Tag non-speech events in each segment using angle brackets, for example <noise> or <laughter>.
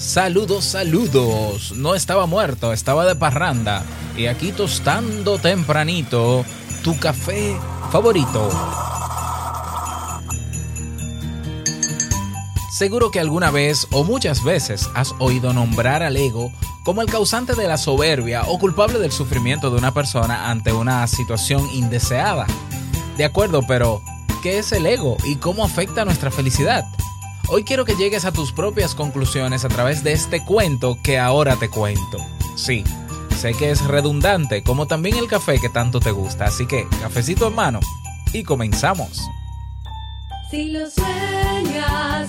Saludos, saludos. No estaba muerto, estaba de parranda. Y aquí tostando tempranito tu café favorito. Seguro que alguna vez o muchas veces has oído nombrar al ego como el causante de la soberbia o culpable del sufrimiento de una persona ante una situación indeseada. De acuerdo, pero ¿qué es el ego y cómo afecta nuestra felicidad? Hoy quiero que llegues a tus propias conclusiones a través de este cuento que ahora te cuento. Sí, sé que es redundante, como también el café que tanto te gusta, así que cafecito en mano y comenzamos. Si lo sueñas,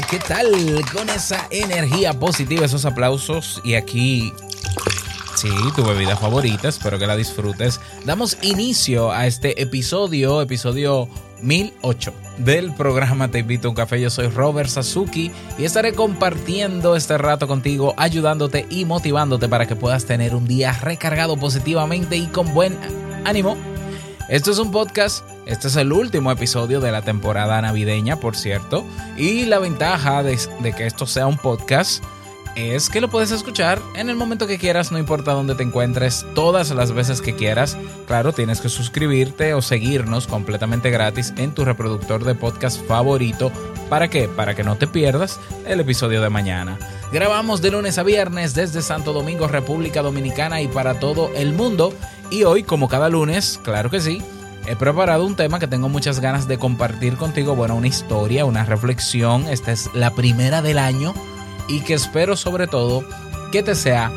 ¿Qué tal? Con esa energía positiva, esos aplausos y aquí, sí, tu bebida favorita, espero que la disfrutes. Damos inicio a este episodio, episodio 1008 del programa Te invito a un café. Yo soy Robert Sasuki y estaré compartiendo este rato contigo, ayudándote y motivándote para que puedas tener un día recargado positivamente y con buen ánimo. Esto es un podcast, este es el último episodio de la temporada navideña, por cierto, y la ventaja de, de, que esto sea un podcast es que lo puedes escuchar en el momento que quieras, no importa dónde te encuentres, todas las veces que quieras. Claro, tienes que suscribirte o seguirnos completamente gratis en tu reproductor de podcast favorito. ¿Para qué? Para que no te pierdas el episodio de mañana. Grabamos de lunes a viernes desde Santo Domingo, República Dominicana y para todo el mundo. Y hoy, como cada lunes, claro que sí, he preparado un tema que tengo muchas ganas de compartir contigo. Bueno, una historia, una reflexión. Esta es la primera del año y que espero sobre todo que te sea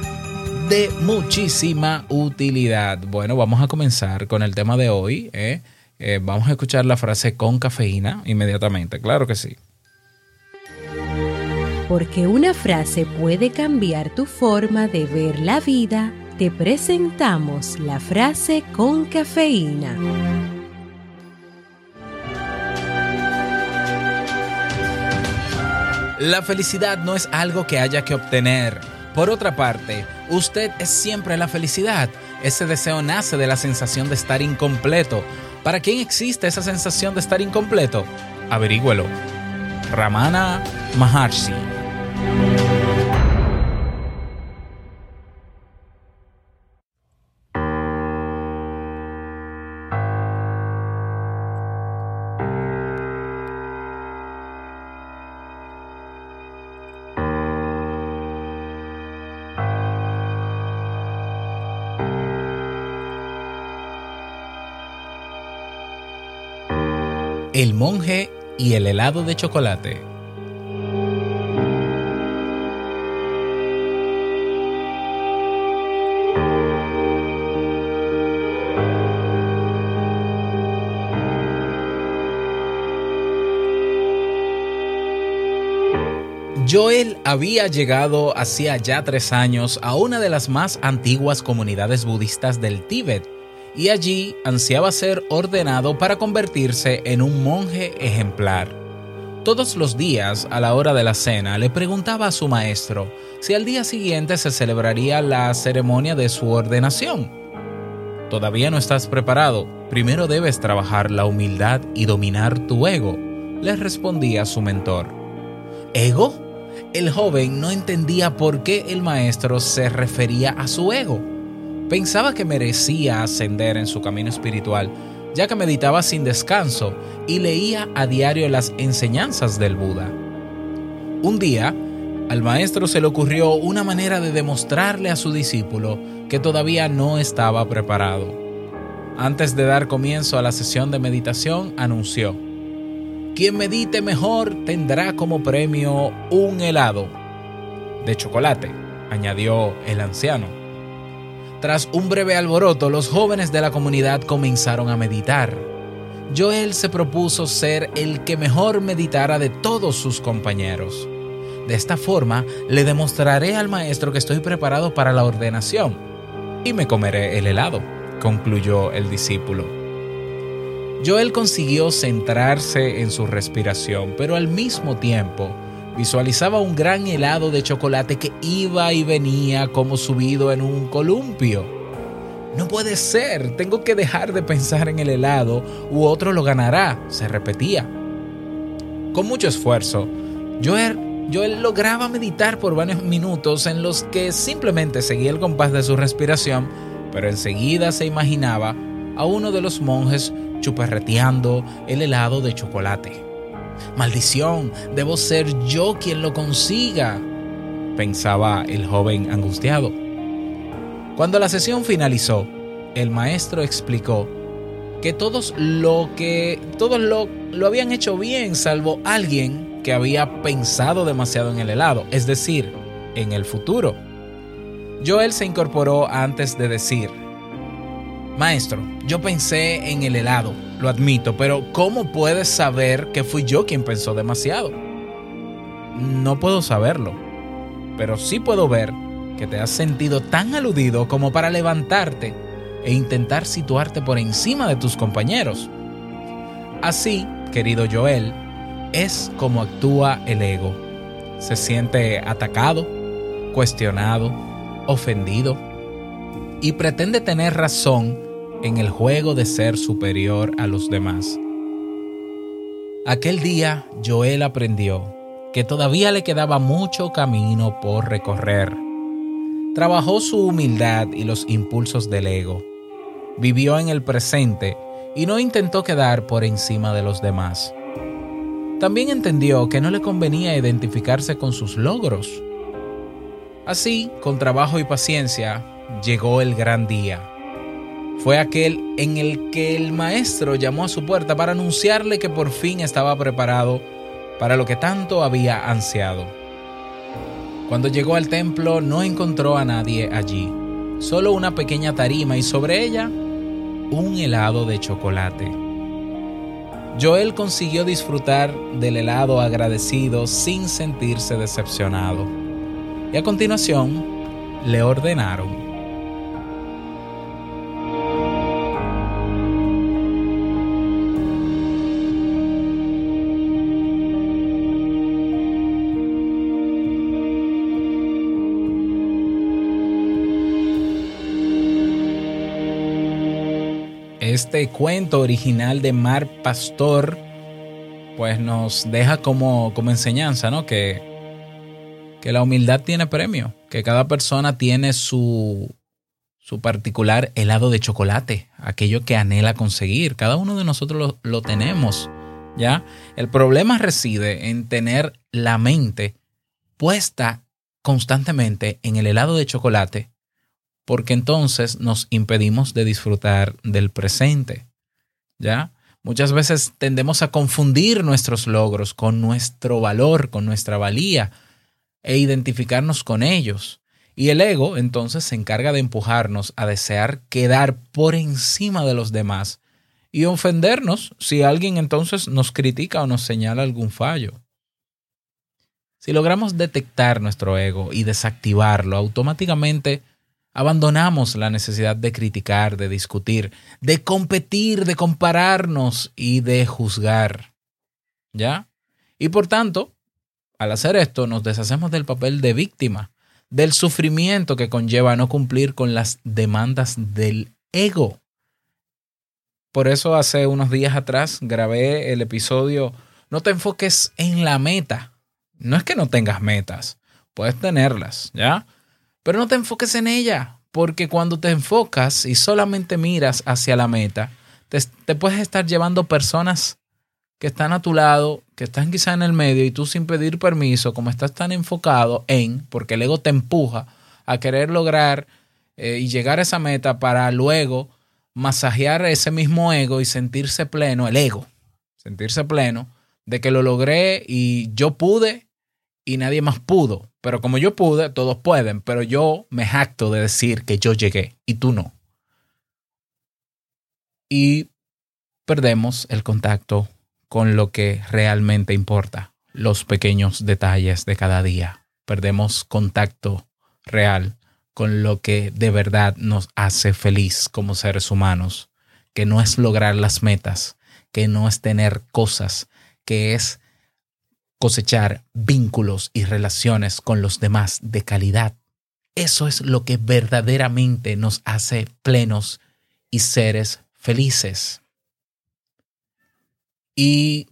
de muchísima utilidad. Bueno, vamos a comenzar con el tema de hoy. ¿eh? Eh, vamos a escuchar la frase con cafeína inmediatamente, claro que sí. Porque una frase puede cambiar tu forma de ver la vida, te presentamos la frase con cafeína. La felicidad no es algo que haya que obtener. Por otra parte, usted es siempre la felicidad. Ese deseo nace de la sensación de estar incompleto. ¿Para quién existe esa sensación de estar incompleto? Averígüelo. Ramana Maharshi. El monje y el helado de chocolate. Joel había llegado hacía ya tres años a una de las más antiguas comunidades budistas del Tíbet y allí ansiaba ser ordenado para convertirse en un monje ejemplar. Todos los días, a la hora de la cena, le preguntaba a su maestro si al día siguiente se celebraría la ceremonia de su ordenación. Todavía no estás preparado, primero debes trabajar la humildad y dominar tu ego, le respondía su mentor. ¿Ego? El joven no entendía por qué el maestro se refería a su ego. Pensaba que merecía ascender en su camino espiritual, ya que meditaba sin descanso y leía a diario las enseñanzas del Buda. Un día, al maestro se le ocurrió una manera de demostrarle a su discípulo que todavía no estaba preparado. Antes de dar comienzo a la sesión de meditación, anunció, Quien medite mejor tendrá como premio un helado de chocolate, añadió el anciano. Tras un breve alboroto, los jóvenes de la comunidad comenzaron a meditar. Joel se propuso ser el que mejor meditara de todos sus compañeros. De esta forma, le demostraré al maestro que estoy preparado para la ordenación y me comeré el helado, concluyó el discípulo. Joel consiguió centrarse en su respiración, pero al mismo tiempo visualizaba un gran helado de chocolate que iba y venía como subido en un columpio. No puede ser, tengo que dejar de pensar en el helado u otro lo ganará, se repetía. Con mucho esfuerzo, Joel, Joel lograba meditar por varios minutos en los que simplemente seguía el compás de su respiración, pero enseguida se imaginaba a uno de los monjes chuperreteando el helado de chocolate. Maldición, debo ser yo quien lo consiga, pensaba el joven angustiado. Cuando la sesión finalizó, el maestro explicó que todos lo que todos lo, lo habían hecho bien, salvo alguien que había pensado demasiado en el helado, es decir, en el futuro. Joel se incorporó antes de decir, Maestro, yo pensé en el helado, lo admito, pero ¿cómo puedes saber que fui yo quien pensó demasiado? No puedo saberlo, pero sí puedo ver que te has sentido tan aludido como para levantarte e intentar situarte por encima de tus compañeros. Así, querido Joel, es como actúa el ego. Se siente atacado, cuestionado, ofendido y pretende tener razón en el juego de ser superior a los demás. Aquel día Joel aprendió que todavía le quedaba mucho camino por recorrer. Trabajó su humildad y los impulsos del ego. Vivió en el presente y no intentó quedar por encima de los demás. También entendió que no le convenía identificarse con sus logros. Así, con trabajo y paciencia, llegó el gran día. Fue aquel en el que el maestro llamó a su puerta para anunciarle que por fin estaba preparado para lo que tanto había ansiado. Cuando llegó al templo no encontró a nadie allí, solo una pequeña tarima y sobre ella un helado de chocolate. Joel consiguió disfrutar del helado agradecido sin sentirse decepcionado. Y a continuación le ordenaron este cuento original de Mar Pastor, pues nos deja como, como enseñanza, ¿no? Que, que la humildad tiene premio, que cada persona tiene su, su particular helado de chocolate, aquello que anhela conseguir. Cada uno de nosotros lo, lo tenemos, ¿ya? El problema reside en tener la mente puesta constantemente en el helado de chocolate porque entonces nos impedimos de disfrutar del presente. ¿Ya? Muchas veces tendemos a confundir nuestros logros con nuestro valor, con nuestra valía e identificarnos con ellos. Y el ego entonces se encarga de empujarnos a desear quedar por encima de los demás y ofendernos si alguien entonces nos critica o nos señala algún fallo. Si logramos detectar nuestro ego y desactivarlo, automáticamente Abandonamos la necesidad de criticar, de discutir, de competir, de compararnos y de juzgar. ¿Ya? Y por tanto, al hacer esto, nos deshacemos del papel de víctima, del sufrimiento que conlleva no cumplir con las demandas del ego. Por eso hace unos días atrás grabé el episodio No te enfoques en la meta. No es que no tengas metas, puedes tenerlas, ¿ya? Pero no te enfoques en ella, porque cuando te enfocas y solamente miras hacia la meta, te, puedes estar llevando personas que están a tu lado, que están quizá en el medio y tú sin pedir permiso, como estás tan enfocado en, porque el ego te empuja a querer lograr eh, y llegar a esa meta para luego masajear ese mismo ego y sentirse pleno, el ego, sentirse pleno de que lo logré y yo pude y nadie más pudo. Pero como yo pude, todos pueden, pero yo me jacto de decir que yo llegué y tú no. Y perdemos el contacto con lo que realmente importa, los pequeños detalles de cada día. Perdemos contacto real con lo que de verdad nos hace feliz como seres humanos, que no es lograr las metas, que no es tener cosas, que es cosechar vínculos y relaciones con los demás de calidad. Eso es lo que verdaderamente nos hace plenos y seres felices. Y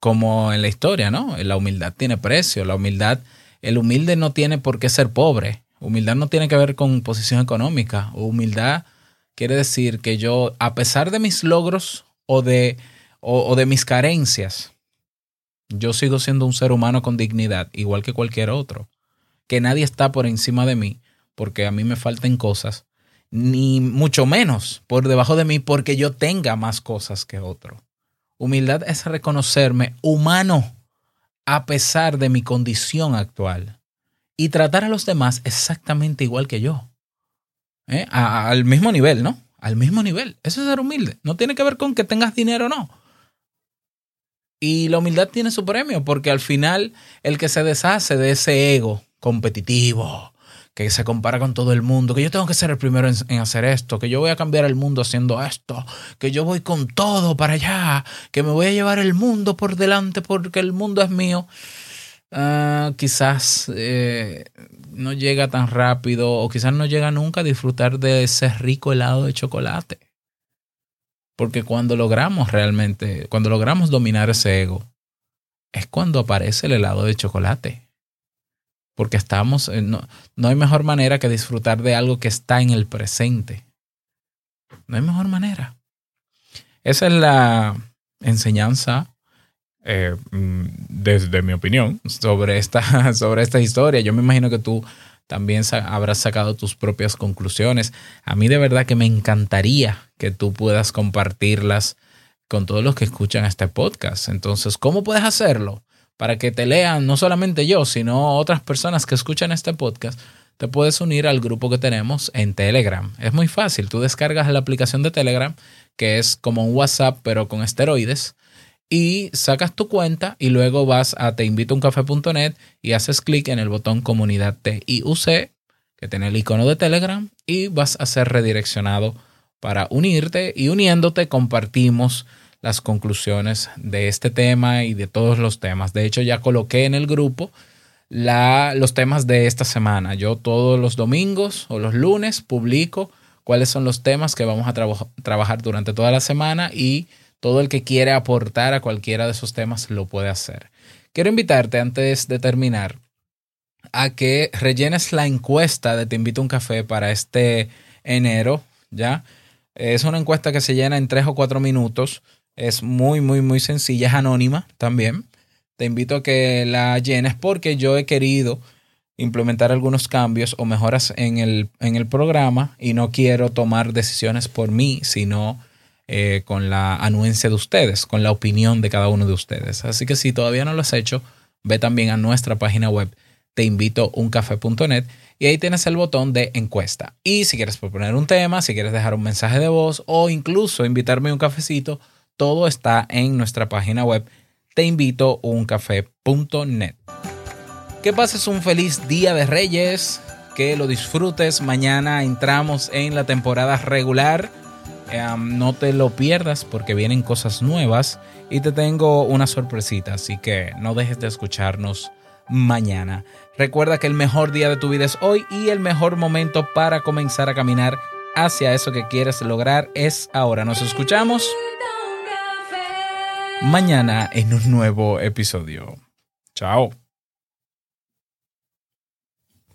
como en la historia, ¿no? La humildad tiene precio. La humildad, el humilde no tiene por qué ser pobre. Humildad no tiene que ver con posición económica. Humildad quiere decir que yo, a pesar de mis logros o de, o, o de mis carencias, yo sigo siendo un ser humano con dignidad, igual que cualquier otro. Que nadie está por encima de mí, porque a mí me faltan cosas, ni mucho menos por debajo de mí, porque yo tenga más cosas que otro. Humildad es reconocerme humano a pesar de mi condición actual y tratar a los demás exactamente igual que yo. ¿Eh? Al mismo nivel, ¿no? Al mismo nivel. Eso es ser humilde. No tiene que ver con que tengas dinero o no. Y la humildad tiene su premio, porque al final el que se deshace de ese ego competitivo, que se compara con todo el mundo, que yo tengo que ser el primero en, hacer esto, que yo voy a cambiar el mundo haciendo esto, que yo voy con todo para allá, que me voy a llevar el mundo por delante porque el mundo es mío, ah, quizás eh, no llega tan rápido o quizás no llega nunca a disfrutar de ese rico helado de chocolate. Porque cuando logramos realmente, cuando logramos dominar ese ego, es cuando aparece el helado de chocolate. Porque estamos, en- no, no hay mejor manera que disfrutar de algo que está en el presente. No hay mejor manera. Esa es la enseñanza, eh, mm, desde mi opinión, sobre esta, <laughs> sobre esta historia. Yo me imagino que tú también habrás sacado tus propias conclusiones. A mí de verdad que me encantaría que tú puedas compartirlas con todos los que escuchan este podcast. Entonces, ¿cómo puedes hacerlo? Para que te lean no solamente yo, sino otras personas que escuchan este podcast, te puedes unir al grupo que tenemos en Telegram. Es muy fácil, tú descargas la aplicación de Telegram, que es como un WhatsApp, pero con esteroides, y sacas tu cuenta y luego vas a teinvitouncafe.net y haces clic en el botón comunidad TIUC, que tiene el icono de Telegram, y vas a ser redireccionado para unirte y uniéndote compartimos las conclusiones de este tema y de todos los temas. De hecho, ya coloqué en el grupo la, los temas de esta semana. Yo todos los domingos o los lunes publico cuáles son los temas que vamos a traba- trabajar durante toda la semana y todo el que quiere aportar a cualquiera de esos temas lo puede hacer. Quiero invitarte antes de terminar a que rellenes la encuesta de Te invito a un café para este enero, ¿ya? Es una encuesta que se llena en tres o cuatro minutos. Es muy, muy, muy sencilla. Es anónima también. Te invito a que la llenes porque yo he querido implementar algunos cambios o mejoras en el, en el programa y no quiero tomar decisiones por mí, sino eh, con la anuencia de ustedes, con la opinión de cada uno de ustedes. Así que si todavía no lo has hecho, ve también a nuestra página web teinvitouncafé.net y ahí tienes el botón de encuesta. Y si quieres proponer un tema, si quieres dejar un mensaje de voz o incluso invitarme a un cafecito, todo está en nuestra página web teinvitouncafé.net. Que pases un feliz día de Reyes, que lo disfrutes. Mañana entramos en la temporada regular. Em, no te lo pierdas porque vienen cosas nuevas y te tengo una sorpresita, así que no dejes de escucharnos mañana. Recuerda que el mejor día de tu vida es hoy y el mejor momento para comenzar a caminar hacia eso que quieres lograr es ahora. Nos escuchamos mañana en un nuevo episodio. Chao.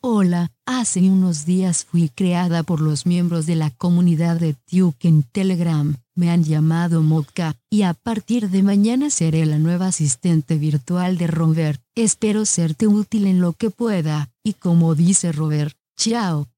Hola, hace unos días fui creada por los miembros de la comunidad de Duke en Telegram. Me han llamado Motka, y a partir de mañana seré la nueva asistente virtual de Robert. Espero serte útil en lo que pueda, y como dice Robert, chao.